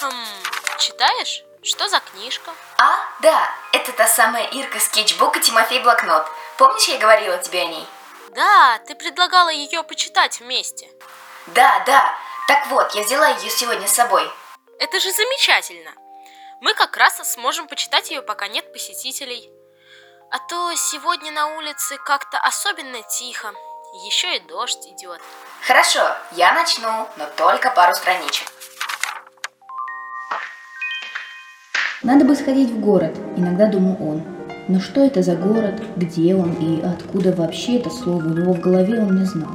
Хм, читаешь? Что за книжка? А, да, это та самая Ирка скетчбук и Тимофей блокнот. Помнишь, я говорила тебе о ней? Да, ты предлагала ее почитать вместе. Да, да. Так вот, я взяла ее сегодня с собой. Это же замечательно. Мы как раз сможем почитать ее, пока нет посетителей. А то сегодня на улице как-то особенно тихо. Еще и дождь идет. Хорошо, я начну, но только пару страничек. Надо бы сходить в город, иногда думал он. Но что это за город, где он и откуда вообще это слово у него в голове он не знал.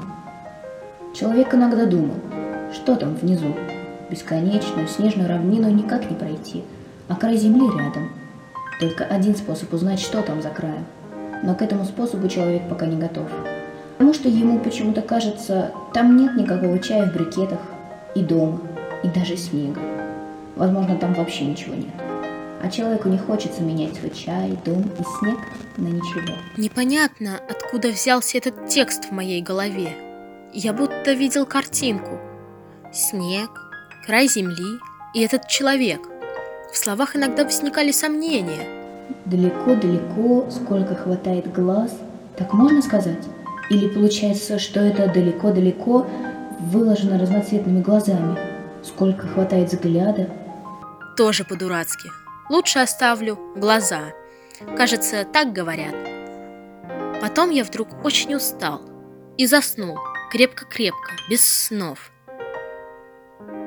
Человек иногда думал, что там внизу. Бесконечную снежную равнину никак не пройти, а край земли рядом. Только один способ узнать, что там за краем. Но к этому способу человек пока не готов. Потому что ему почему-то кажется, там нет никакого чая в брикетах, и дома, и даже снега. Возможно, там вообще ничего нет а человеку не хочется менять свой чай, дом и снег на ничего. Непонятно, откуда взялся этот текст в моей голове. Я будто видел картинку. Снег, край земли и этот человек. В словах иногда возникали сомнения. Далеко-далеко, сколько хватает глаз, так можно сказать? Или получается, что это далеко-далеко выложено разноцветными глазами? Сколько хватает взгляда? Тоже по-дурацки. Лучше оставлю глаза. Кажется, так говорят. Потом я вдруг очень устал и заснул крепко-крепко, без снов.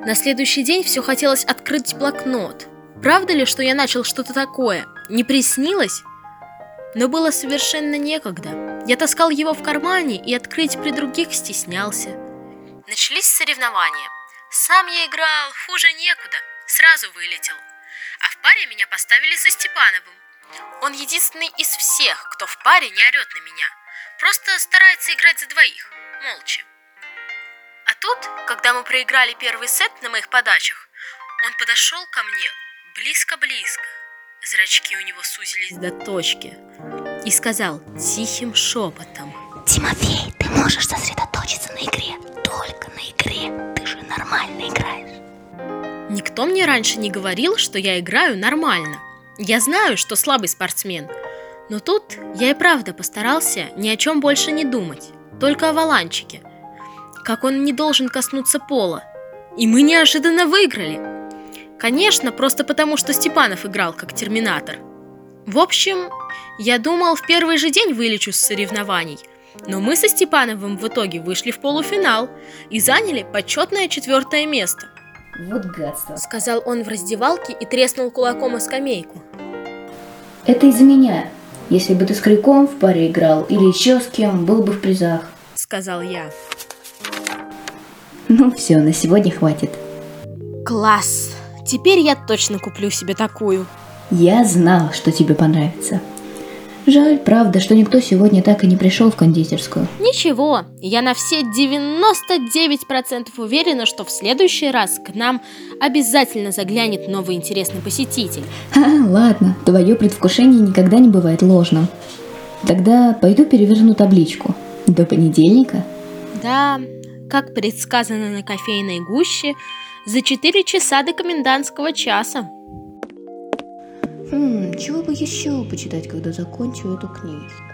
На следующий день все хотелось открыть блокнот. Правда ли, что я начал что-то такое? Не приснилось? Но было совершенно некогда. Я таскал его в кармане и открыть при других стеснялся. Начались соревнования. Сам я играл хуже некуда, сразу вылетел – а в паре меня поставили со Степановым. Он единственный из всех, кто в паре не орет на меня. Просто старается играть за двоих, молча. А тут, когда мы проиграли первый сет на моих подачах, он подошел ко мне близко-близко. Зрачки у него сузились до точки. И сказал тихим шепотом. Тимофей, ты можешь сосредоточиться на игре. Только на игре. Ты же нормально играешь. Никто мне раньше не говорил, что я играю нормально. Я знаю, что слабый спортсмен. Но тут я и правда постарался ни о чем больше не думать, только о валанчике. Как он не должен коснуться пола. И мы неожиданно выиграли. Конечно, просто потому, что Степанов играл как терминатор. В общем, я думал, в первый же день вылечу с соревнований. Но мы со Степановым в итоге вышли в полуфинал и заняли почетное четвертое место – вот гадство. Сказал он в раздевалке и треснул кулаком о скамейку. Это из-за меня. Если бы ты с Крюком в паре играл или еще с кем, был бы в призах. Сказал я. Ну все, на сегодня хватит. Класс! Теперь я точно куплю себе такую. Я знал, что тебе понравится. Жаль, правда, что никто сегодня так и не пришел в кондитерскую. Ничего, я на все 99% уверена, что в следующий раз к нам обязательно заглянет новый интересный посетитель. Ха, ладно, твое предвкушение никогда не бывает ложным. Тогда пойду переверну табличку. До понедельника? Да, как предсказано на кофейной гуще, за 4 часа до комендантского часа. Хм, чего бы еще почитать, когда закончу эту книжку?